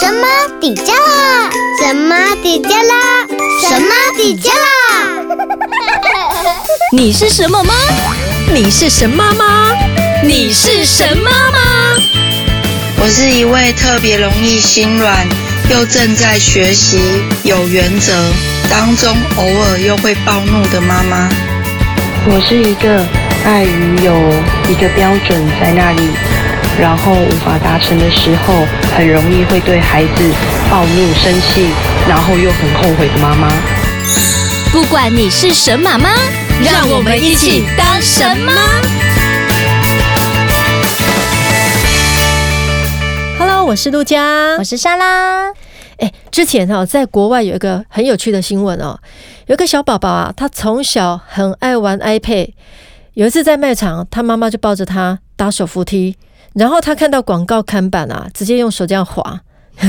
神妈底迦啦？神妈底迦啦？神妈底加拉？你是什么吗？你是神妈吗？你是神妈吗？我是一位特别容易心软，又正在学习有原则当中，偶尔又会暴怒的妈妈。我是一个爱于有一个标准在那里，然后无法达成的时候，很容易会对孩子暴怒、生气，然后又很后悔的妈妈。不管你是神妈妈，让我们一起当神妈。Hello，我是陆佳，我是莎拉。哎，之前哈，在国外有一个很有趣的新闻哦，有个小宝宝啊，他从小很爱玩 iPad，有一次在卖场，他妈妈就抱着他搭手扶梯。然后他看到广告看板啊，直接用手这样滑，你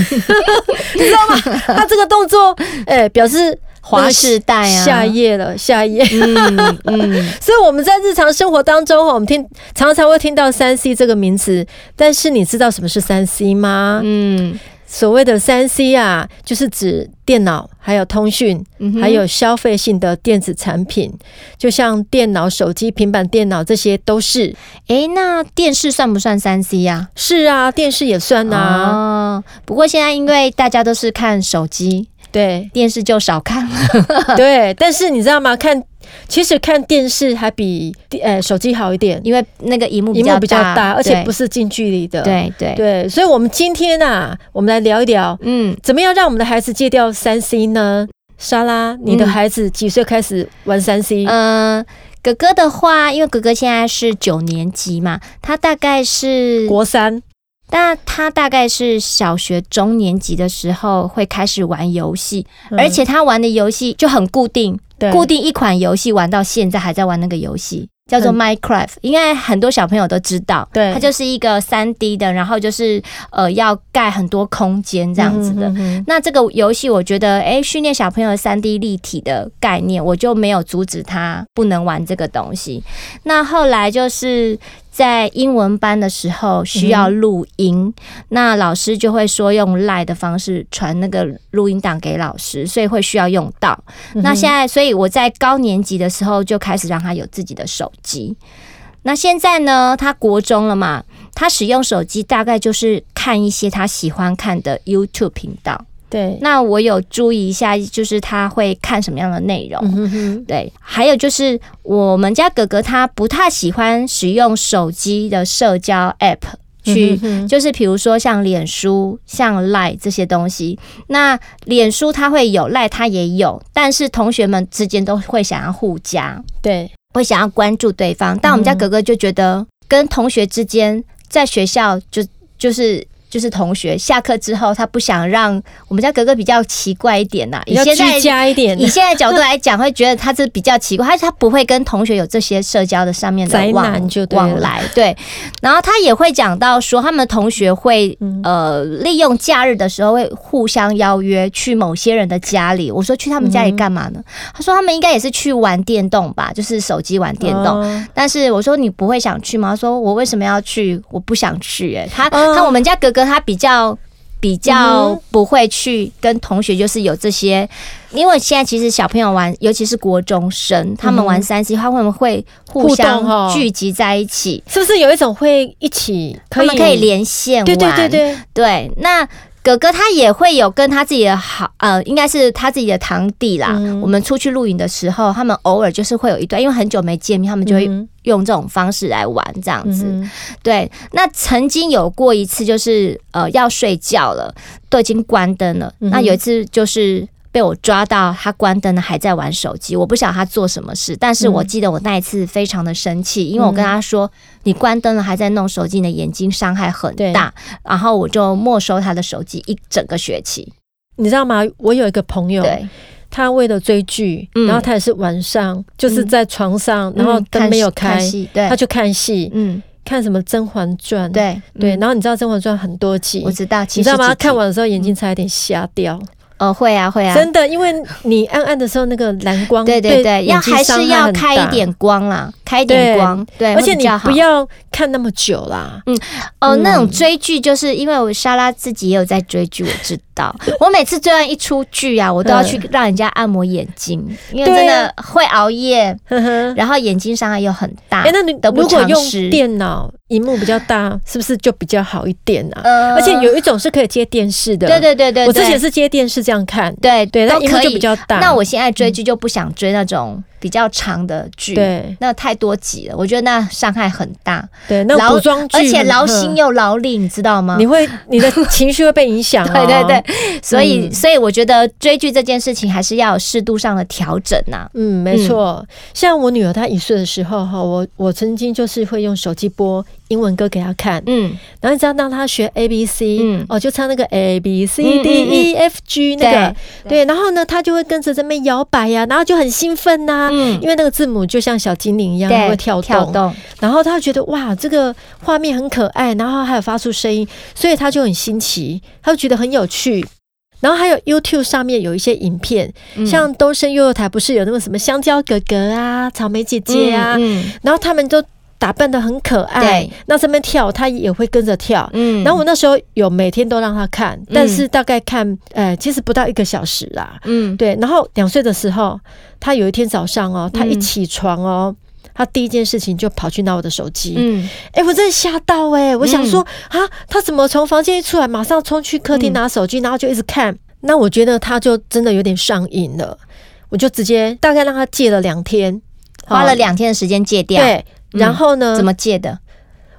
知道吗？他这个动作，哎、欸，表示划时代啊，下页了，下页。嗯嗯，所以我们在日常生活当中，我们听常常会听到三 C 这个名词，但是你知道什么是三 C 吗？嗯。所谓的三 C 啊，就是指电脑、还有通讯、还有消费性的电子产品，就像电脑、手机、平板电脑，这些都是。诶，那电视算不算三 C 呀？是啊，电视也算呐。哦，不过现在因为大家都是看手机，对，电视就少看了。对，但是你知道吗？看。其实看电视还比呃手机好一点，因为那个荧幕荧幕比较大，而且不是近距离的。对对对，所以，我们今天啊，我们来聊一聊，嗯，怎么样让我们的孩子戒掉三 C 呢？莎拉，你的孩子几岁开始玩三 C？嗯、呃，哥哥的话，因为哥哥现在是九年级嘛，他大概是国三，但他大概是小学中年级的时候会开始玩游戏，嗯、而且他玩的游戏就很固定。固定一款游戏玩到现在还在玩那个游戏，叫做 Minecraft，应该很多小朋友都知道。对，它就是一个三 D 的，然后就是呃要盖很多空间这样子的。那这个游戏我觉得，哎，训练小朋友三 D 立体的概念，我就没有阻止他不能玩这个东西。那后来就是。在英文班的时候需要录音，嗯、那老师就会说用 LINE 的方式传那个录音档给老师，所以会需要用到。嗯、那现在，所以我在高年级的时候就开始让他有自己的手机。那现在呢，他国中了嘛，他使用手机大概就是看一些他喜欢看的 YouTube 频道。对，那我有注意一下，就是他会看什么样的内容。嗯、哼哼对，还有就是我们家哥哥他不太喜欢使用手机的社交 App 去，嗯、哼哼就是比如说像脸书、像 Line 这些东西。那脸书他会有，Line 他也有，但是同学们之间都会想要互加，对，会想要关注对方。但我们家哥哥就觉得，跟同学之间在学校就就是。就是同学下课之后，他不想让我们家格格比较奇怪一点呐、啊，以现在加一点，以现在角度来讲，会觉得他是比较奇怪，他他不会跟同学有这些社交的上面的往往来，对。然后他也会讲到说，他们同学会呃利用假日的时候会互相邀约去某些人的家里。我说去他们家里干嘛呢？他说他们应该也是去玩电动吧，就是手机玩电动。但是我说你不会想去吗？他说我为什么要去？我不想去、欸。哎，他他我们家哥哥。他比较比较不会去跟同学，就是有这些，因为现在其实小朋友玩，尤其是国中生，他们玩三 C，他们会互相聚集在一起，是不是有一种会一起，他们可以连线玩？对对对对对，那。哥哥他也会有跟他自己的好呃，应该是他自己的堂弟啦。嗯、我们出去露营的时候，他们偶尔就是会有一段，因为很久没见面，他们就会用这种方式来玩这样子。嗯、对，那曾经有过一次，就是呃要睡觉了，都已经关灯了。嗯、那有一次就是。被我抓到，他关灯了，还在玩手机。我不晓得他做什么事，但是我记得我那一次非常的生气，因为我跟他说：“你关灯了还在弄手机，你的眼睛伤害很大。”然后我就没收他的手机一整个学期。你知道吗？我有一个朋友，他为了追剧，然后他也是晚上就是在床上，然后灯没有开，他去看戏，嗯，看什么《甄嬛传》，对对。然后你知道《甄嬛传》很多集，我知道，你知道吗？看完的时候眼睛差一点瞎掉。哦，会啊，会啊，真的，因为你暗暗的时候，那个蓝光，对对对，要还是要开一点光啦，开一点光，对，而且你不要看那么久啦。嗯，哦，那种追剧，就是因为我莎拉自己也有在追剧，我知道。我每次追完一出剧啊，我都要去让人家按摩眼睛，因为真的会熬夜，然后眼睛伤害又很大。哎，那你如果用电脑？荧幕比较大，是不是就比较好一点啊？呃、而且有一种是可以接电视的，对对对对，我之前是接电视这样看，对对，那荧幕就比较大。那我现在追剧就不想追那种。比较长的剧，对，那太多集了，我觉得那伤害很大。对，那古装剧，而且劳心又劳力，你知道吗？你会，你的情绪会被影响。对对对，所以，所以我觉得追剧这件事情还是要有适度上的调整呐。嗯，没错。像我女儿她一岁的时候哈，我我曾经就是会用手机播英文歌给他看，嗯，然后你知道让他学 A B C，嗯，哦，就唱那个 A B C D E F G 那个，对，然后呢，他就会跟着这边摇摆呀，然后就很兴奋呐。嗯，因为那个字母就像小精灵一样，会跳动，跳动，然后他觉得哇，这个画面很可爱，然后还有发出声音，所以他就很新奇，他就觉得很有趣。然后还有 YouTube 上面有一些影片，嗯、像东升幼幼台不是有那个什么香蕉哥哥啊、草莓姐姐啊，嗯嗯、然后他们都打扮的很可爱，对那这边跳他也会跟着跳。嗯，然后我那时候有每天都让他看，但是大概看，呃，其实不到一个小时啦。嗯，对。然后两岁的时候，他有一天早上哦，他一起床哦，嗯、他第一件事情就跑去拿我的手机。嗯，哎，我真的吓到哎、欸！我想说、嗯、啊，他怎么从房间一出来，马上冲去客厅拿手机，嗯、然后就一直看？那我觉得他就真的有点上瘾了，我就直接大概让他戒了两天，花了两天的时间戒掉。对。然后呢？怎么戒的？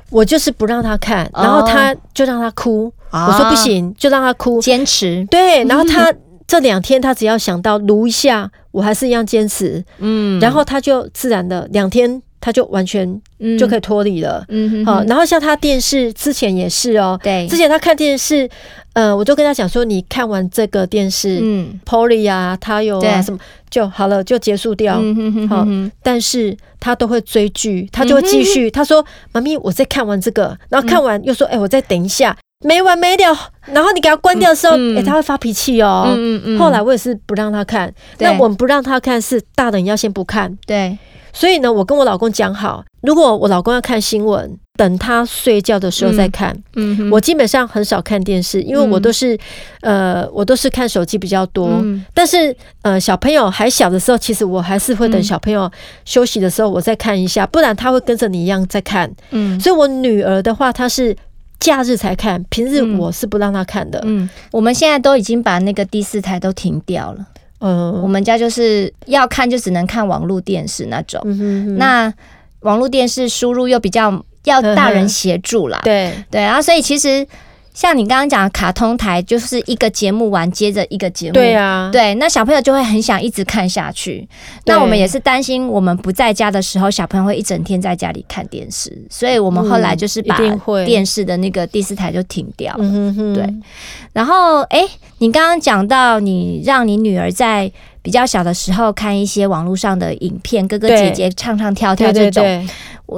我就是不让他看，然后他就让他哭。我说不行，就让他哭，坚持。对，然后他这两天他只要想到撸一下，我还是一样坚持。嗯，然后他就自然的两天他就完全就可以脱离了。嗯，好。然后像他电视之前也是哦，对，之前他看电视，呃，我就跟他讲说，你看完这个电视，嗯，Polly 啊，他有啊什么。就好了，就结束掉。好，但是他都会追剧，他就会继续。他说：“妈咪，我再看完这个，然后看完又说，哎，我再等一下，没完没了。然后你给他关掉的时候，哎，他会发脾气哦。后来我也是不让他看。那我们不让他看，是大的，你要先不看。对。所以呢，我跟我老公讲好，如果我老公要看新闻，等他睡觉的时候再看。嗯，嗯，我基本上很少看电视，因为我都是，嗯、呃，我都是看手机比较多。嗯、但是，呃，小朋友还小的时候，其实我还是会等小朋友休息的时候，我再看一下，不然他会跟着你一样在看。嗯，所以我女儿的话，她是假日才看，平日我是不让他看的。嗯，我们现在都已经把那个第四台都停掉了。嗯，我们家就是要看就只能看网络电视那种。嗯、哼哼，那网络电视输入又比较要大人协助啦。对对，然后所以其实像你刚刚讲的卡通台，就是一个节目完接着一个节目。对啊，对，那小朋友就会很想一直看下去。那我们也是担心我们不在家的时候，小朋友会一整天在家里看电视，所以我们后来就是把电视的那个第四台就停掉了。嗯、哼对，然后哎。欸你刚刚讲到，你让你女儿在比较小的时候看一些网络上的影片，哥哥姐姐唱唱跳跳这种。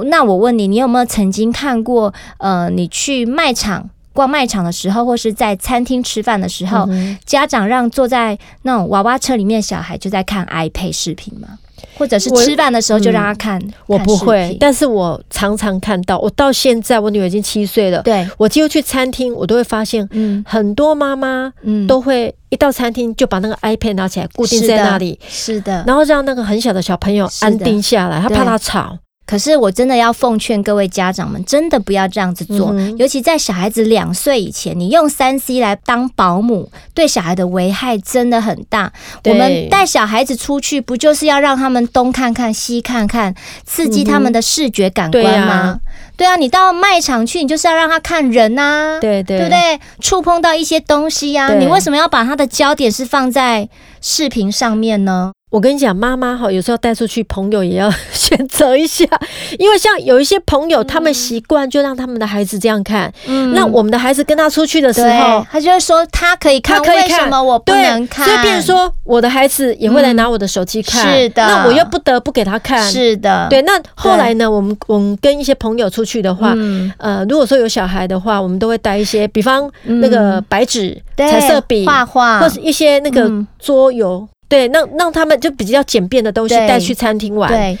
那我问你，你有没有曾经看过？呃，你去卖场逛卖场的时候，或是在餐厅吃饭的时候，嗯、家长让坐在那种娃娃车里面小孩就在看 iPad 视频吗？或者是吃饭的时候就让他看，嗯、我不会，但是我常常看到。我到现在，我女儿已经七岁了。对，我几乎去餐厅，我都会发现，嗯，很多妈妈，嗯，都会一到餐厅就把那个 iPad 拿起来固定在那里，是的，是的，然后让那个很小的小朋友安定下来，他怕他吵。可是我真的要奉劝各位家长们，真的不要这样子做。嗯、尤其在小孩子两岁以前，你用三 C 来当保姆，对小孩的危害真的很大。我们带小孩子出去，不就是要让他们东看看西看看，刺激他们的视觉感官吗？对啊，对啊，你到卖场去，你就是要让他看人呐、啊，对对，对不对？触碰到一些东西呀、啊，你为什么要把他的焦点是放在视频上面呢？我跟你讲，妈妈哈，有时候带出去朋友也要选择一下，因为像有一些朋友，他们习惯就让他们的孩子这样看。嗯，那我们的孩子跟他出去的时候，他就会说他可以看，他可以看，为什么我不能看？所以变成说，我的孩子也会来拿我的手机看。是的，那我又不得不给他看。是的，对。那后来呢，我们我们跟一些朋友出去的话，呃，如果说有小孩的话，我们都会带一些，比方那个白纸、彩色笔、画画，或是一些那个桌游。对，让让他们就比较简便的东西带去餐厅玩。对。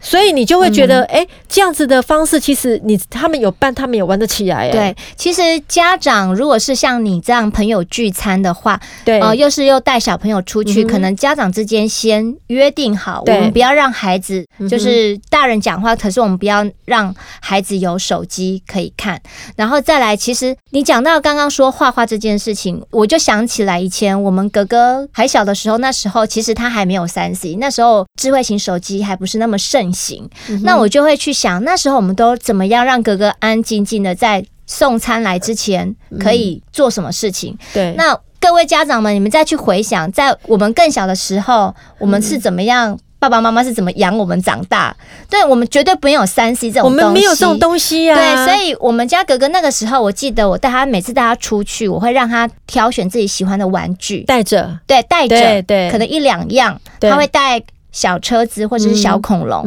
所以你就会觉得，哎、嗯，这样子的方式，其实你他们有办，他们也玩得起来。对，其实家长如果是像你这样朋友聚餐的话，对，呃，又是又带小朋友出去，嗯、可能家长之间先约定好，我们不要让孩子就是大人讲话，可是我们不要让孩子有手机可以看。然后再来，其实你讲到刚刚说画画这件事情，我就想起来以前我们哥哥还小的时候，那时候其实他还没有三 C，那时候智慧型手机还不是那么盛。行，那我就会去想，那时候我们都怎么样让哥哥安安静静的在送餐来之前可以做什么事情？对，那各位家长们，你们再去回想，在我们更小的时候，我们是怎么样？爸爸妈妈是怎么养我们长大？对，我们绝对没有三 C 这种东西，我们没有这种东西呀。对，所以我们家哥哥那个时候，我记得我带他每次带他出去，我会让他挑选自己喜欢的玩具，带着，对，带着，对，可能一两样，他会带。小车子或者是小恐龙，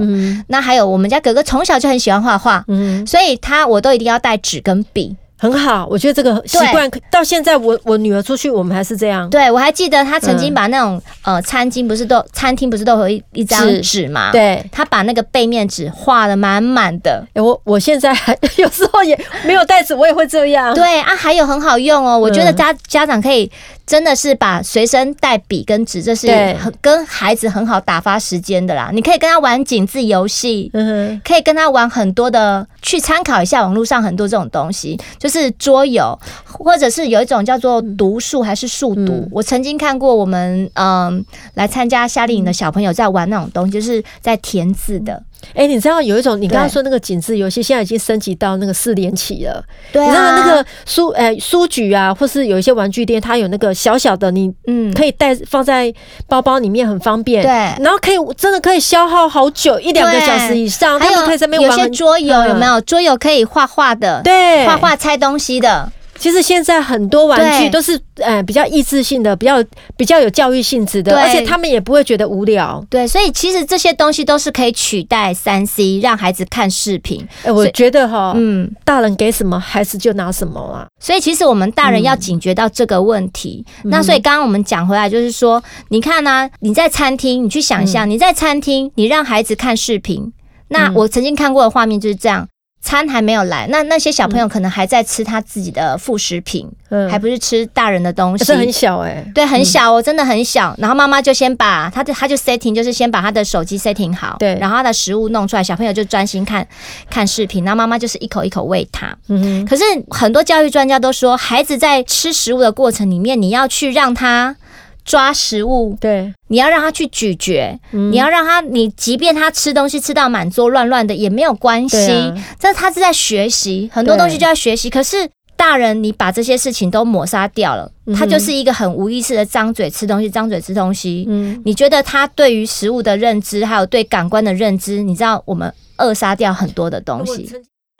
那还有我们家哥哥从小就很喜欢画画，嗯、所以他我都一定要带纸跟笔。很好，我觉得这个习惯到现在我，我我女儿出去，我们还是这样。对，我还记得她曾经把那种、嗯、呃餐巾不是都餐厅不是都有一一张纸嘛？对，她把那个背面纸画的满满的。我我现在还 有时候也没有袋子，我也会这样。对啊，还有很好用哦，我觉得家、嗯、家长可以真的是把随身带笔跟纸，这是很跟孩子很好打发时间的啦。你可以跟他玩井字游戏，可以跟他玩很多的，去参考一下网络上很多这种东西，就是。是桌游，或者是有一种叫做读数还是数读？嗯、我曾经看过我们嗯来参加夏令营的小朋友在玩那种东西，就是在填字的。哎、欸，你知道有一种，你刚刚说那个紧致游戏，现在已经升级到那个四连起了。对啊，你知道那个书，哎，书局啊，或是有一些玩具店，它有那个小小的，你嗯，可以带放在包包里面，很方便。对，然后可以真的可以消耗好久，一两个小时以上。还有可以在那边玩有些桌游，有没有桌游可以画画的？对，画画拆东西的。其实现在很多玩具都是呃比较益智性的，比较比较有教育性质的，而且他们也不会觉得无聊。对，所以其实这些东西都是可以取代三 C，让孩子看视频。哎、欸，我觉得哈，嗯，大人给什么，孩子就拿什么啊。所以其实我们大人要警觉到这个问题。嗯、那所以刚刚我们讲回来，就是说，你看呢、啊，你在餐厅，你去想象，嗯、你在餐厅，你让孩子看视频，那我曾经看过的画面就是这样。餐还没有来，那那些小朋友可能还在吃他自己的副食品，嗯，还不是吃大人的东西。这很小哎、欸，对，很小哦，嗯、真的很小。然后妈妈就先把他的，他就 setting，就是先把他的手机 setting 好，对，然后他的食物弄出来，小朋友就专心看看视频，然后妈妈就是一口一口喂他。可是很多教育专家都说，孩子在吃食物的过程里面，你要去让他。抓食物，对，你要让他去咀嚼，嗯、你要让他，你即便他吃东西吃到满桌乱乱的也没有关系，啊、这他是在学习，很多东西就在学习。可是大人，你把这些事情都抹杀掉了，嗯、他就是一个很无意识的张嘴吃东西，张嘴吃东西。嗯，你觉得他对于食物的认知，还有对感官的认知，你知道我们扼杀掉很多的东西。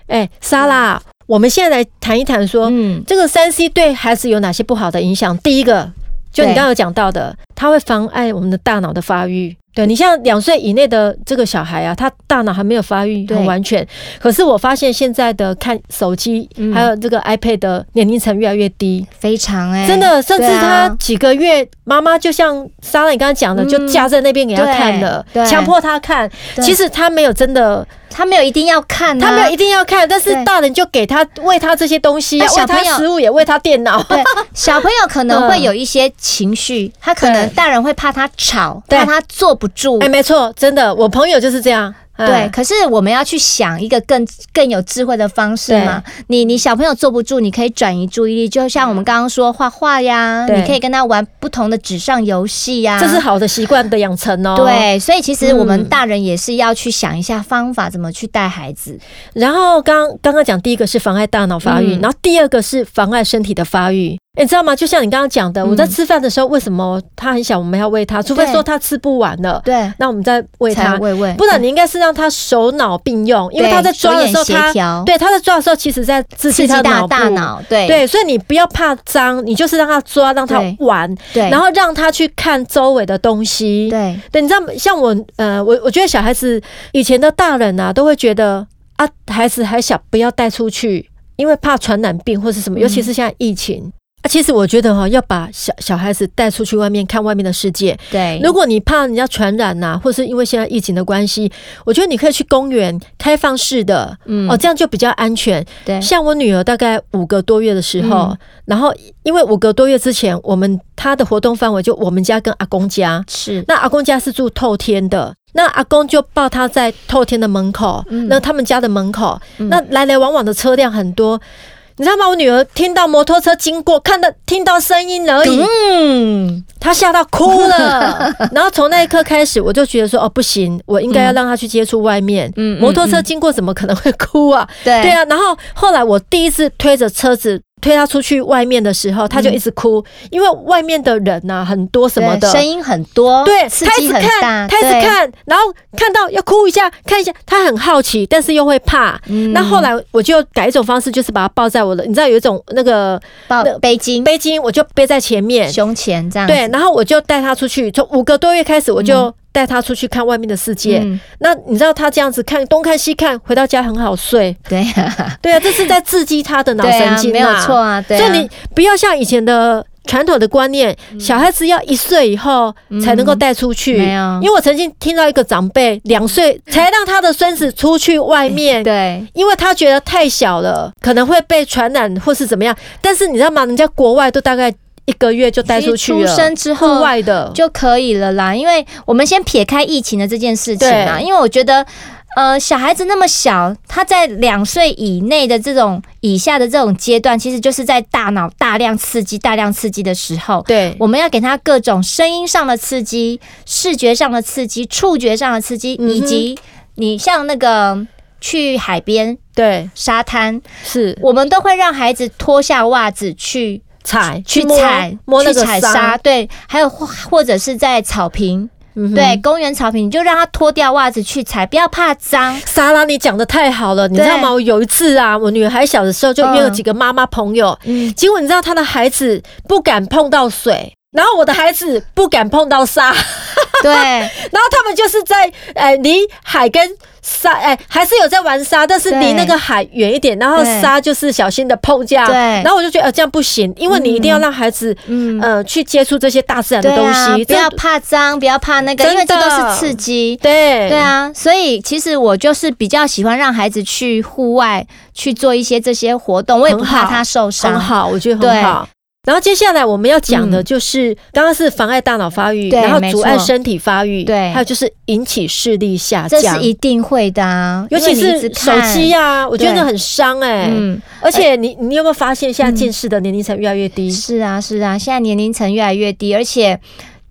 哎、欸，莎拉，嗯、我们现在来谈一谈说，嗯，这个三 C 对孩子有哪些不好的影响？第一个。就你刚刚有讲到的，它会妨碍我们的大脑的发育。对，你像两岁以内的这个小孩啊，他大脑还没有发育很完全。对可是我发现现在的看手机，嗯、还有这个 iPad 的年龄层越来越低，非常哎、欸，真的，甚至他几个月，妈妈、啊、就像莎拉你刚刚讲的，嗯、就架在那边给他看了，强迫他看。对其实他没有真的，他没有一定要看、啊，他没有一定要看，但是大人就给他喂他这些东西，对喂他食物也喂他电脑。对，小朋友可能会有一些情绪，他可能大人会怕他吵，怕他做。不住，哎，没错，真的，我朋友就是这样。对，可是我们要去想一个更更有智慧的方式嘛。你你小朋友坐不住，你可以转移注意力，就像我们刚刚说画画呀，你可以跟他玩不同的纸上游戏呀，这是好的习惯的养成哦。对，所以其实我们大人也是要去想一下方法，怎么去带孩子。然后刚刚刚讲第一个是妨碍大脑发育，然后第二个是妨碍身体的发育。你知道吗？就像你刚刚讲的，我在吃饭的时候，为什么他很小，我们要喂他？除非说他吃不完了，对，那我们再喂他。喂喂，不然你应该是让他手脑并用，因为他在抓的时候，他对他在抓的时候，其实在刺激他的大脑，对对，所以你不要怕脏，你就是让他抓，让他玩，对，然后让他去看周围的东西，对对，你知道，像我呃，我我觉得小孩子以前的大人啊，都会觉得。啊，孩子还小，不要带出去，因为怕传染病或是什么，尤其是现在疫情。其实我觉得哈，要把小小孩子带出去外面看外面的世界。对，如果你怕人家传染呐，或是因为现在疫情的关系，我觉得你可以去公园开放式的，嗯，哦，这样就比较安全。对，像我女儿大概五个多月的时候，嗯、然后因为五个多月之前，我们她的活动范围就我们家跟阿公家，是。那阿公家是住透天的，那阿公就抱她在透天的门口，嗯、那他们家的门口，嗯、那来来往往的车辆很多。你知道吗？我女儿听到摩托车经过，看到听到声音而已，嗯，她吓到哭了。然后从那一刻开始，我就觉得说，哦，不行，我应该要让她去接触外面。嗯，摩托车经过怎么可能会哭啊？对，对啊。然后后来我第一次推着车子。推他出去外面的时候，他就一直哭，嗯、因为外面的人呐、啊、很多什么的，声音很多，对，刺激很大，他一直看，他一直看，然后看到要哭一下，看一下，他很好奇，但是又会怕。嗯、那后来我就改一种方式，就是把他抱在我的，你知道有一种那个抱背巾，背巾我就背在前面，胸前这样。对，然后我就带他出去，从五个多月开始我就。嗯带他出去看外面的世界，嗯、那你知道他这样子看东看西看，回到家很好睡。对啊，对啊，这是在刺激他的脑神经、啊啊，没有错啊。对啊，所以你不要像以前的传统的观念，嗯、小孩子要一岁以后才能够带出去。没有、嗯，因为我曾经听到一个长辈两岁才让他的孙子出去外面，对，因为他觉得太小了，可能会被传染或是怎么样。但是你知道吗？人家国外都大概。一个月就带出去了，出生之后户外的就可以了啦。因为我们先撇开疫情的这件事情啊，因为我觉得，呃，小孩子那么小，他在两岁以内的这种以下的这种阶段，其实就是在大脑大量刺激、大量刺激的时候。对，我们要给他各种声音上的刺激、视觉上的刺激、触觉上的刺激，以及你像那个去海边、对沙滩，是我们都会让孩子脱下袜子去。踩去踩摸那个沙，对，还有或或者是在草坪，嗯、对，公园草坪，你就让他脱掉袜子去踩，不要怕脏。莎拉，你讲的太好了，你知道吗？我有一次啊，我女孩小的时候，就约了几个妈妈朋友，嗯、结果你知道她的孩子不敢碰到水，然后我的孩子不敢碰到沙，对，然后他们就是在呃离海跟。沙哎、欸，还是有在玩沙，但是离那个海远一点，然后沙就是小心的碰这样。对，然后我就觉得呃这样不行，因为你一定要让孩子嗯呃去接触这些大自然的东西，啊、不要怕脏，不要怕那个，因为这都是刺激。对对啊，所以其实我就是比较喜欢让孩子去户外去做一些这些活动，我也不怕他受伤。很好，我觉得很好。然后接下来我们要讲的就是，刚刚是妨碍大脑发育，然后阻碍身体发育，对，还有就是引起视力下降，这是一定会的啊，尤其是手机啊，我觉得很伤哎，嗯，而且你你有没有发现，现在近视的年龄层越来越低？是啊，是啊，现在年龄层越来越低，而且。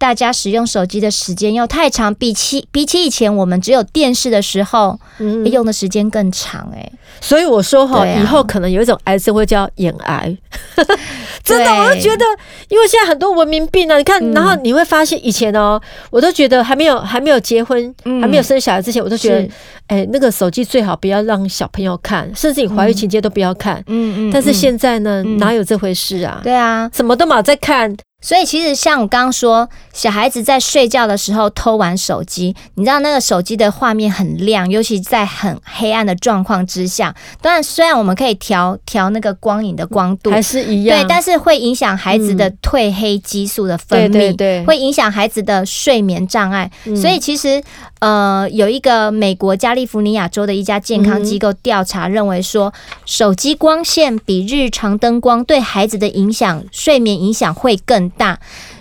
大家使用手机的时间又太长，比起比起以前我们只有电视的时候，嗯，用的时间更长哎、欸。所以我说哈，啊、以后可能有一种癌症会叫眼癌，真的，我就觉得，因为现在很多文明病啊，你看，嗯、然后你会发现以前哦，我都觉得还没有还没有结婚，嗯、还没有生小孩之前，我都觉得，哎、欸，那个手机最好不要让小朋友看，甚至你怀孕期间都不要看，嗯嗯。但是现在呢，嗯、哪有这回事啊？对啊，什么都没有在看。所以其实像我刚刚说，小孩子在睡觉的时候偷玩手机，你知道那个手机的画面很亮，尤其在很黑暗的状况之下。当然，虽然我们可以调调那个光影的光度，还是一样，对，但是会影响孩子的褪黑激素的分泌，对对对，会影响孩子的睡眠障碍。所以其实。呃，有一个美国加利福尼亚州的一家健康机构调查认为说，手机光线比日常灯光对孩子的影响，睡眠影响会更大。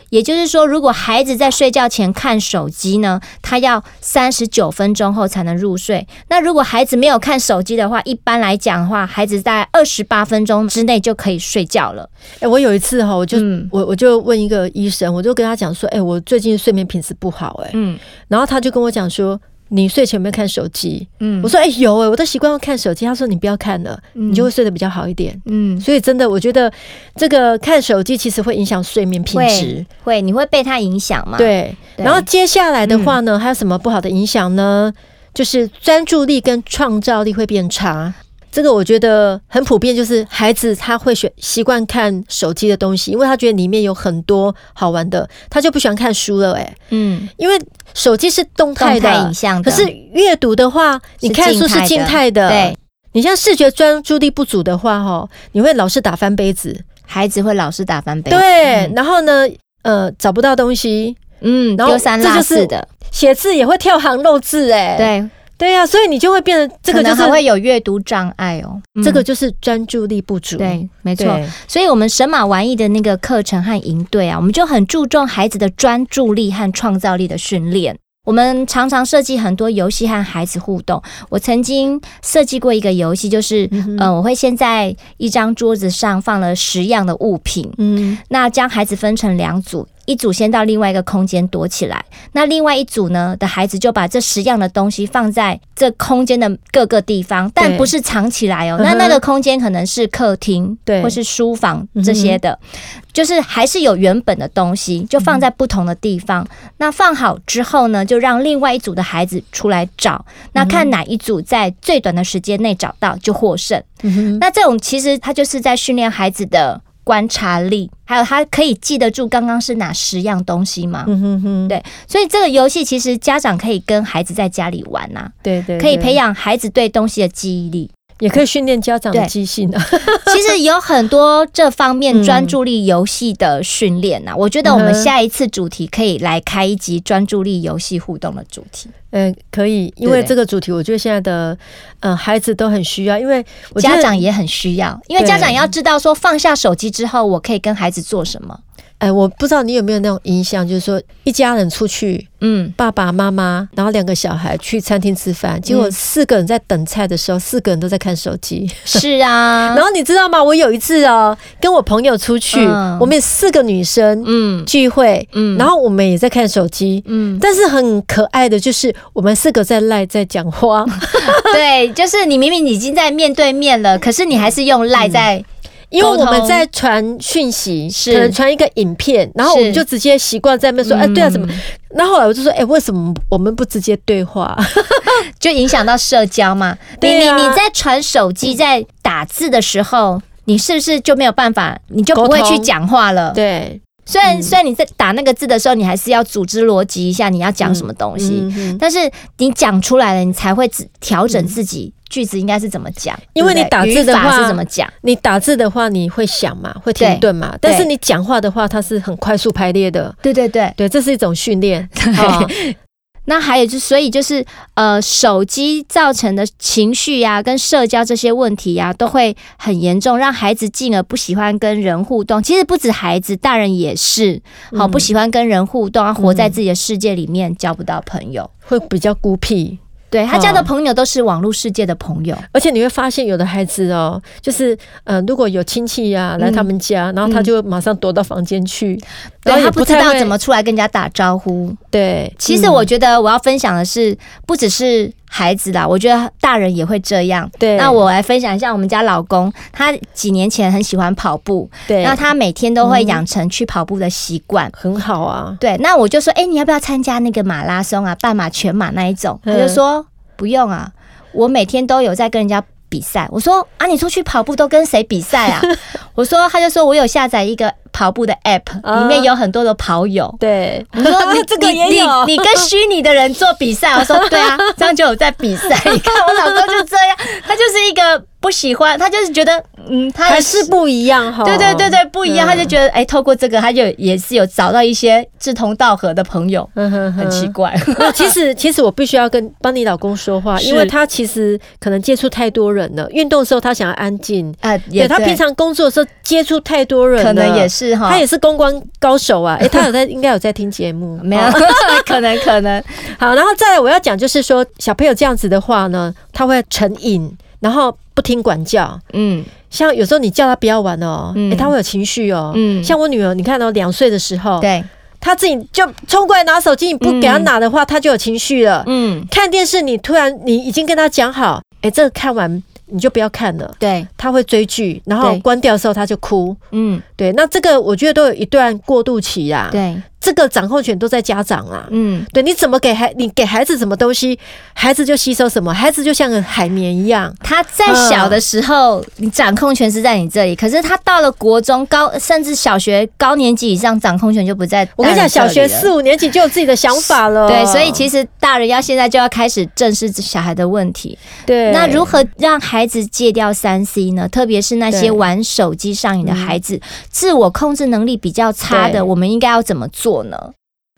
也就是说，如果孩子在睡觉前看手机呢，他要三十九分钟后才能入睡。那如果孩子没有看手机的话，一般来讲的话，孩子在二十八分钟之内就可以睡觉了。哎、欸，我有一次哈，我就、嗯、我我就问一个医生，我就跟他讲说，哎、欸，我最近睡眠品质不好、欸，哎，嗯，然后他就跟我讲说。你睡前有没有看手机？嗯我说哎、欸、有哎、欸，我都习惯要看手机。他说你不要看了，嗯你就会睡得比较好一点。嗯，所以真的，我觉得这个看手机其实会影响睡眠品质会。你会被它影响吗？对，对然后接下来的话呢，嗯还有什么不好的影响呢？就是专注力跟创造力会变差。这个我觉得很普遍，就是孩子他会选习惯看手机的东西，因为他觉得里面有很多好玩的，他就不喜欢看书了。哎，嗯，因为手机是动态的。影像的。可是阅读的话，你看书是静态的。对，你像视觉专注力不足的话，哈，你会老是打翻杯子，孩子会老是打翻杯。子。对，嗯。然后呢，呃，找不到东西，嗯，然后丢三落四的，写字也会跳行漏字，哎，对。对呀、啊，所以你就会变得这个还会有阅读障碍哦，这个就是专注力不足。对，没错。所以，我们神马玩意的那个课程和营队啊，我们就很注重孩子的专注力和创造力的训练。我们常常设计很多游戏和孩子互动。我曾经设计过一个游戏，就是嗯、呃，我会先在一张桌子上放了十样的物品，嗯，那将孩子分成两组。一组先到另外一个空间躲起来，那另外一组呢的孩子就把这十样的东西放在这空间的各个地方，但不是藏起来哦。那那个空间可能是客厅，对，或是书房这些的，就是还是有原本的东西，就放在不同的地方。那放好之后呢，就让另外一组的孩子出来找，那看哪一组在最短的时间内找到就获胜。那这种其实他就是在训练孩子的。观察力，还有他可以记得住刚刚是哪十样东西吗？嗯哼哼，对，所以这个游戏其实家长可以跟孩子在家里玩呐、啊，对，对对，可以培养孩子对东西的记忆力。也可以训练家长的记性啊。其实有很多这方面专注力游戏的训练呐。我觉得我们下一次主题可以来开一集专注力游戏互动的主题。嗯，可以，因为这个主题我觉得现在的呃孩子都很需要，因为家长也很需要，因为家长要知道说放下手机之后，我可以跟孩子做什么。哎，我不知道你有没有那种印象，就是说一家人出去，嗯，爸爸妈妈，然后两个小孩去餐厅吃饭，结果四个人在等菜的时候，四个人都在看手机。是啊，然后你知道吗？我有一次哦，跟我朋友出去，嗯、我们四个女生，嗯，聚会，嗯，然后我们也在看手机，嗯，但是很可爱的就是我们四个在赖在讲话，对，就是你明明已经在面对面了，可是你还是用赖在。嗯因为我们在传讯息，是可能传一个影片，然后我们就直接习惯在那边说，哎，对啊，怎么？那后来我就说，哎，为什么我们不直接对话？就影响到社交嘛。你你你在传手机在打字的时候，你是不是就没有办法？你就不会去讲话了？对。虽然虽然你在打那个字的时候，你还是要组织逻辑一下你要讲什么东西，但是你讲出来了，你才会调整自己句子应该是怎么讲。因为你打字的话是怎么讲？你打字的话你会想嘛，会停顿嘛，但是你讲话的话，它是很快速排列的。对对对对，这是一种训练。那还有就，所以就是呃，手机造成的情绪呀、啊，跟社交这些问题呀、啊，都会很严重，让孩子进而不喜欢跟人互动。其实不止孩子，大人也是，好不喜欢跟人互动，啊，活在自己的世界里面，交不到朋友，会比较孤僻。对，他交的朋友都是网络世界的朋友，而且你会发现有的孩子哦，就是呃，如果有亲戚呀来他们家，然后他就马上躲到房间去，然后，他不知道怎么出来跟人家打招呼。对，其实我觉得我要分享的是，不只是孩子啦，我觉得大人也会这样。对，那我来分享一下我们家老公，他几年前很喜欢跑步，对，那他每天都会养成去跑步的习惯，很好啊。对，那我就说，哎，你要不要参加那个马拉松啊，半马、全马那一种？他就说。不用啊，我每天都有在跟人家比赛。我说啊，你出去跑步都跟谁比赛啊？我说，他就说我有下载一个跑步的 app，里面有很多的跑友。对，我说你 这个也有，你跟虚拟的人做比赛。我说对啊，这样就有在比赛。你看我老公就这样，他就是一个。不喜欢他，就是觉得，嗯，他还是不一样哈。对对对对，不一样。他就觉得，哎，透过这个，他就也是有找到一些志同道合的朋友。嗯哼很奇怪。其实，其实我必须要跟帮你老公说话，因为他其实可能接触太多人了。运动的时候，他想要安静啊。对，他平常工作的时候接触太多人，可能也是哈。他也是公关高手啊。哎，他有在，应该有在听节目。没有，可能可能。好，然后再来我要讲，就是说小朋友这样子的话呢，他会成瘾。然后不听管教，嗯，像有时候你叫他不要玩哦，嗯，他会有情绪哦，嗯，像我女儿，你看到两岁的时候，对，他自己就冲过来拿手机，你不给他拿的话，他就有情绪了。嗯，看电视你突然你已经跟他讲好，哎，这个看完。你就不要看了，对，他会追剧，然后关掉的时候他就哭，嗯，对，那这个我觉得都有一段过渡期呀，对。这个掌控权都在家长啊，嗯，对，你怎么给孩，你给孩子什么东西，孩子就吸收什么，孩子就像个海绵一样。他在小的时候，嗯、你掌控权是在你这里，可是他到了国中高，甚至小学高年级以上，掌控权就不在。我跟你讲，小学四五年级就有自己的想法了。对，所以其实大人要现在就要开始正视小孩的问题。对，那如何让孩子戒掉三 C 呢？特别是那些玩手机上瘾的孩子，自我控制能力比较差的，我们应该要怎么做？做呢？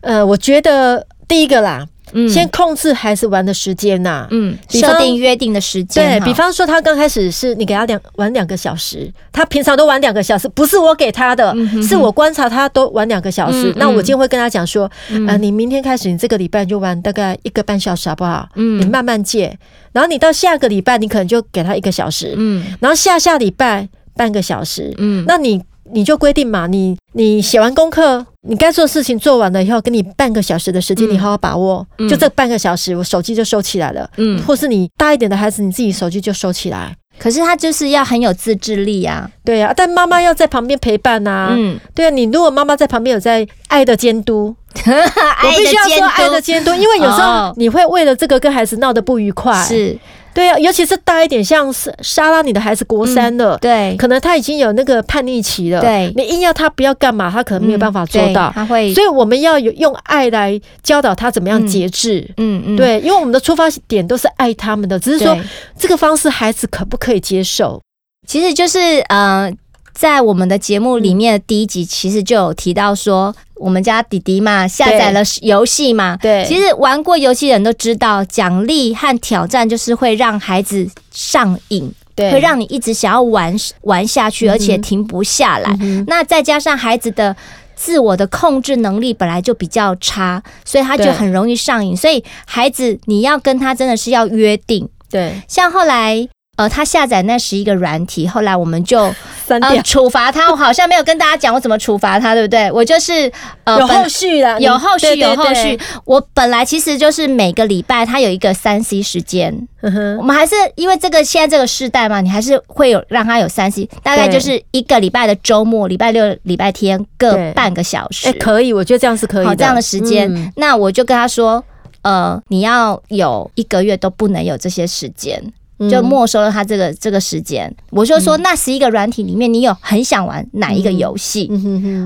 呃，我觉得第一个啦，嗯，先控制孩子玩的时间呐，嗯，设定约定的时间。对，比方说，他刚开始是你给他两玩两个小时，他平常都玩两个小时，不是我给他的，嗯、哼哼是我观察他都玩两个小时。嗯、那我今天会跟他讲说，嗯、呃，你明天开始，你这个礼拜就玩大概一个半小时，好不好？嗯，你慢慢戒，然后你到下个礼拜，你可能就给他一个小时，嗯，然后下下礼拜半个小时，嗯，那你。你就规定嘛，你你写完功课，你该做的事情做完了以后，给你半个小时的时间，你好好把握。嗯、就这半个小时，我手机就收起来了。嗯，或是你大一点的孩子，你自己手机就收起来。可是他就是要很有自制力啊，对呀、啊。但妈妈要在旁边陪伴啊。嗯，对啊。你如果妈妈在旁边有在爱的监督，我必须要说爱的监督，因为有时候你会为了这个跟孩子闹得不愉快。是。对啊，尤其是大一点，像是莎拉，你的孩子国三了，嗯，对，可能他已经有那个叛逆期了，对，你硬要他不要干嘛，他可能没有办法做到，嗯、他会，所以我们要有用爱来教导他怎么样节制，嗯嗯，对，因为我们的出发点都是爱他们的，只是说这个方式孩子可不可以接受，其实就是呃。在我们的节目里面的第一集，其实就有提到说，我们家弟弟嘛，下载了游戏嘛。对，其实玩过游戏的人都知道，奖励和挑战就是会让孩子上瘾，对，会让你一直想要玩玩下去，而且停不下来。嗯、那再加上孩子的自我的控制能力本来就比较差，所以他就很容易上瘾。所以孩子，你要跟他真的是要约定。对，像后来。呃，他下载那十一个软体，后来我们就呃处罚他。我好像没有跟大家讲我怎么处罚他，对不对？我就是呃有后续的，有后续，有后续。我本来其实就是每个礼拜他有一个三 C 时间，我们还是因为这个现在这个时代嘛，你还是会有让他有三 C，大概就是一个礼拜的周末，礼拜六、礼拜天各半个小时。哎，可以，我觉得这样是可以的。好，这样的时间，那我就跟他说，呃，你要有一个月都不能有这些时间。就没收了他这个这个时间，我就说那十一个软体里面，你有很想玩哪一个游戏？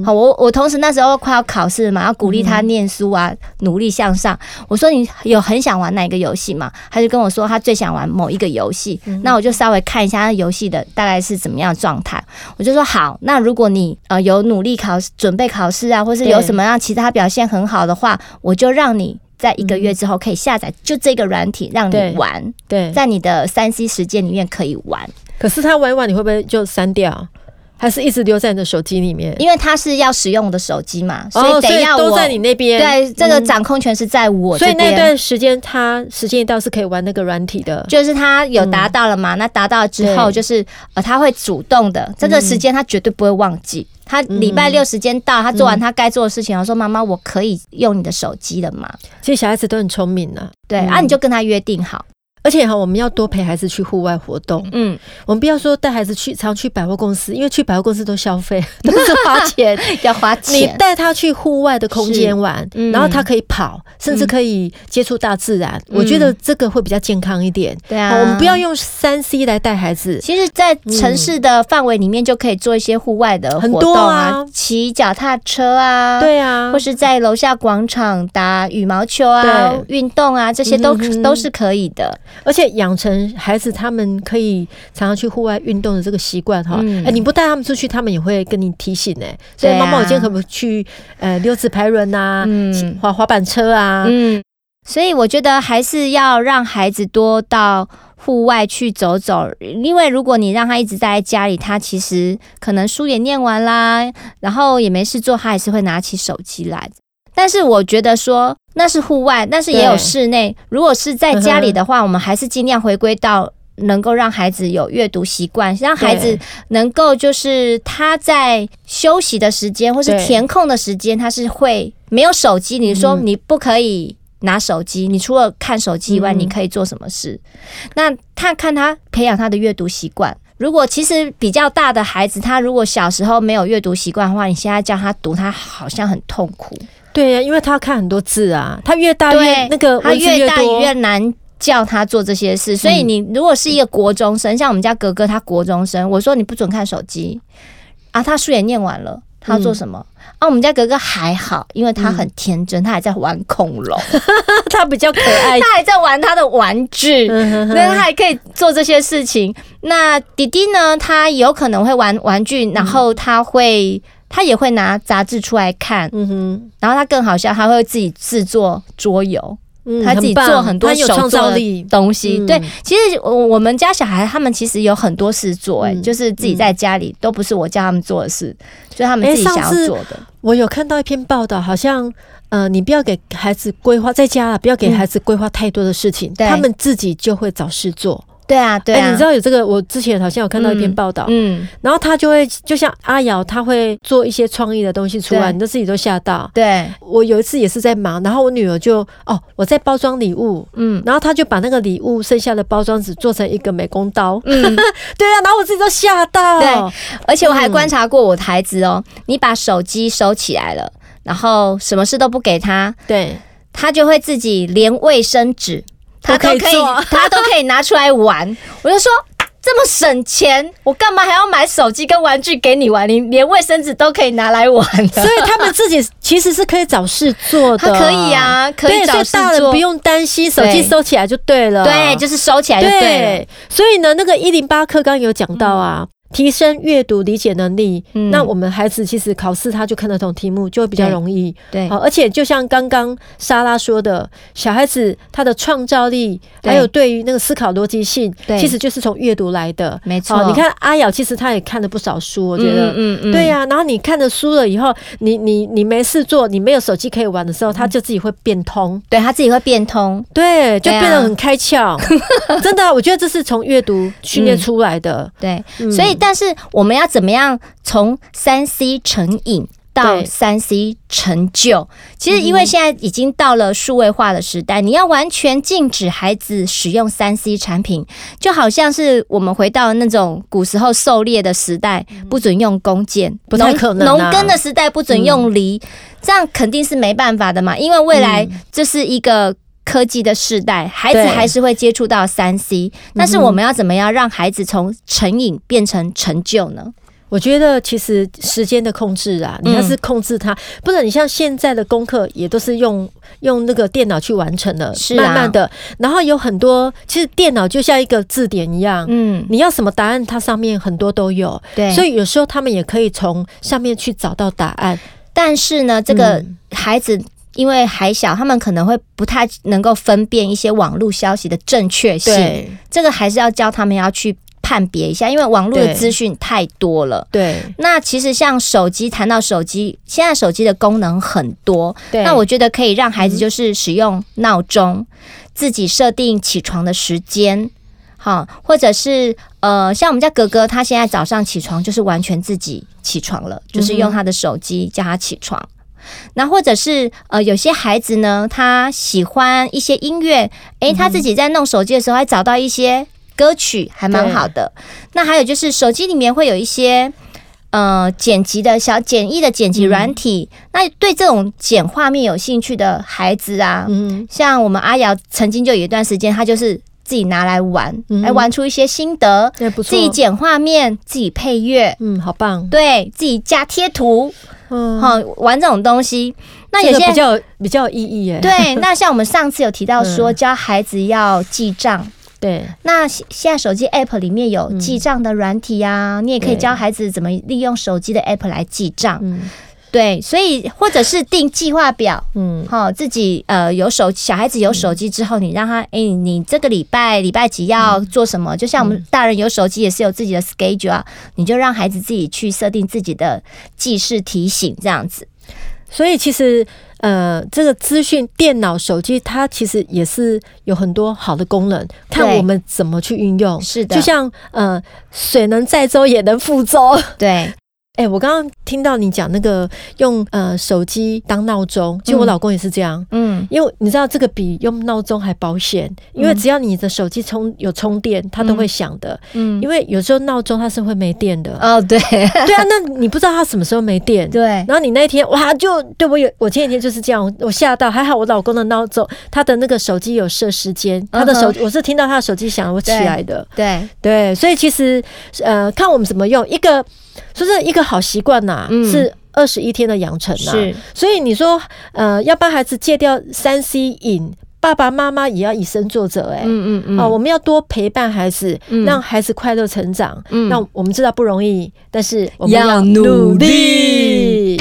好，我我同时那时候快要考试嘛，要鼓励他念书啊，努力向上。我说你有很想玩哪一个游戏嘛？他就跟我说他最想玩某一个游戏。那我就稍微看一下他游戏的大概是怎么样状态。我就说好，那如果你呃有努力考准备考试啊，或是有什么样其他表现很好的话，我就让你。在一个月之后可以下载，就这个软体让你玩。对，在你的三 C 时间里面可以玩。可是他玩一玩，你会不会就删掉？还是一直留在你的手机里面？因为他是要使用我的手机嘛，所以得要都在你那边。对，这个掌控权是在我这边。所以那段时间，他时间一到是可以玩那个软体的。就是他有达到了嘛？那达到了之后，就是呃，他会主动的。这个时间他绝对不会忘记。他礼拜六时间到，他做完他该做的事情，然后说妈妈，我可以用你的手机了吗？其实小孩子都很聪明的，对啊，你就跟他约定好。而且哈，我们要多陪孩子去户外活动。嗯，我们不要说带孩子去常去百货公司，因为去百货公司都消费，都是花钱，要花钱。你带他去户外的空间玩，嗯、然后他可以跑，甚至可以接触大自然。嗯、我觉得这个会比较健康一点。对啊，我们不要用三 C 来带孩子。其实，在城市的范围里面，就可以做一些户外的活动啊，骑脚、啊、踏车啊，对啊，或是在楼下广场打羽毛球啊，运动啊，这些都、嗯、都是可以的。而且养成孩子他们可以常常去户外运动的这个习惯哈，哎，你不带他们出去，他们也会跟你提醒哎、欸。所以妈妈，我今天可不可以去呃溜直排轮啊，嗯，滑滑板车啊？嗯，所以我觉得还是要让孩子多到户外去走走，因为如果你让他一直待在家里，他其实可能书也念完啦，然后也没事做，他还是会拿起手机来。但是我觉得说那是户外，但是也有室内。如果是在家里的话，我们还是尽量回归到能够让孩子有阅读习惯，让孩子能够就是他在休息的时间或是填空的时间，他是会没有手机，你说你不可以拿手机，你除了看手机以外，你可以做什么事？那他看他培养他的阅读习惯。如果其实比较大的孩子，他如果小时候没有阅读习惯的话，你现在叫他读，他好像很痛苦。对呀、啊，因为他要看很多字啊，他越大越那个越他越大越难叫他做这些事。所以你如果是一个国中生，嗯、像我们家格格，他国中生，我说你不准看手机啊，他书也念完了，他要做什么？嗯啊，我们家格格还好，因为他很天真，嗯、他还在玩恐龙，他比较可爱，他还在玩他的玩具，所以他还可以做这些事情。那弟弟呢？他有可能会玩玩具，然后他会，他也会拿杂志出来看，嗯哼，然后他更好笑，他会自己制作桌游。他自己做很多手作的东西，对，其实我我们家小孩他们其实有很多事做，哎，就是自己在家里都不是我叫他们做的事，就他们自己想要做的。我有看到一篇报道，好像呃，你不要给孩子规划在家了，不要给孩子规划太多的事情，他们自己就会找事做。对啊，对啊，欸、你知道有这个？我之前好像有看到一篇报道，嗯，嗯，然后他就会就像阿瑶，他会做一些创意的东西出来，你都自己都吓到。对，我有一次也是在忙，然后我女儿就哦，我在包装礼物，嗯，然后他就把那个礼物剩下的包装纸做成一个美工刀，嗯，对啊，然后我自己都吓到。对，而且我还观察过我的孩子哦，你把手机收起来了，然后什么事都不给他，对，他就会自己连卫生纸。他都可以，他都可以拿出来玩。我就说，这么省钱，我干嘛还要买手机跟玩具给你玩？你连卫生纸都可以拿来玩，所以他们自己其实是可以找事做的。可以啊，可以找事做，大人不用担心，手机收起来就对了。对，就是收起来就对了。所以呢，那个一零八课刚刚有讲到啊。嗯提升阅读理解能力，嗯、那我们孩子其实考试他就看得懂题目，就会比较容易。对，而且就像刚刚莎拉说的，小孩子他的创造力，还有对于那个思考逻辑性，其实就是从阅读来的。没错，你看阿瑶，其实他也看了不少书，我觉得，嗯嗯，嗯对呀、啊。然后你看了书了以后，你你你没事做，你没有手机可以玩的时候，他就自己会变通。对，他自己会变通，对，就变得很开窍。啊、真的、啊，我觉得这是从阅读训练出来的。嗯、对，嗯、所以。但是我们要怎么样从三 C 成瘾到三 C 成就？其实因为现在已经到了数位化的时代，你要完全禁止孩子使用三 C 产品，就好像是我们回到那种古时候狩猎的时代，不准用弓箭，不太可能。农耕的时代不准用犁，这样肯定是没办法的嘛。因为未来这是一个。科技的时代，孩子还是会接触到三 C，但是我们要怎么样让孩子从成瘾变成成就呢？我觉得其实时间的控制啊，你要是控制它，不然你像现在的功课也都是用用那个电脑去完成的，是慢慢的，然后有很多，其实电脑就像一个字典一样，嗯，你要什么答案，它上面很多都有，对，所以有时候他们也可以从上面去找到答案，但是呢，这个孩子。因为还小，他们可能会不太能够分辨一些网络消息的正确性。对，这个还是要教他们要去判别一下，因为网络的资讯太多了。对，那其实像手机，谈到手机，现在手机的功能很多。对，那我觉得可以让孩子就是使用闹钟，自己设定起床的时间，好，或者是呃，像我们家哥哥，他现在早上起床就是完全自己起床了，就是用他的手机叫他起床。那或者是呃，有些孩子呢，他喜欢一些音乐，诶，他自己在弄手机的时候，还找到一些歌曲，还蛮好的。那还有就是手机里面会有一些呃剪辑的小简易的剪辑软体。嗯、那对这种剪画面有兴趣的孩子啊，嗯，像我们阿瑶曾经就有一段时间，他就是自己拿来玩，嗯、来玩出一些心得，对，不错，自己剪画面，自己配乐，嗯，好棒，对自己加贴图。嗯，好玩这种东西，那有些比较比较有意义耶。对，那像我们上次有提到说，教孩子要记账。对，那现在手机 App 里面有记账的软体啊，你也可以教孩子怎么利用手机的 App 来记账。对，所以或者是定计划表，嗯，好，自己呃有手小孩子有手机之后，你让他哎，你这个礼拜礼拜几要做什么？就像我们大人有手机也是有自己的 schedule 啊，你就让孩子自己去设定自己的记事提醒这样子。所以其实呃，这个资讯电脑手机它其实也是有很多好的功能，看我们怎么去运用。是的，就像呃，水能载舟也能覆舟。对。哎、欸，我刚刚听到你讲那个用呃手机当闹钟，其实我老公也是这样。嗯，因为你知道这个比用闹钟还保险，因为只要你的手机充有充电，它都会响的。嗯，因为有时候闹钟它是会没电的。哦，对，对啊，那你不知道它什么时候没电。对，然后你那一天哇，就对我有我前几天就是这样，我吓到，还好我老公的闹钟，他的那个手机有设时间，他的手、uh. 我是听到他的手机响我起来的。对对，所以其实呃，看我们怎么用一个。说是一个好习惯呐，是二十一天的养成呐。是，所以你说，呃，要帮孩子戒掉三 C 瘾，爸爸妈妈也要以身作则。哎，嗯嗯嗯，啊，我们要多陪伴孩子，让孩子快乐成长。嗯，那我们知道不容易，但是我们要努力。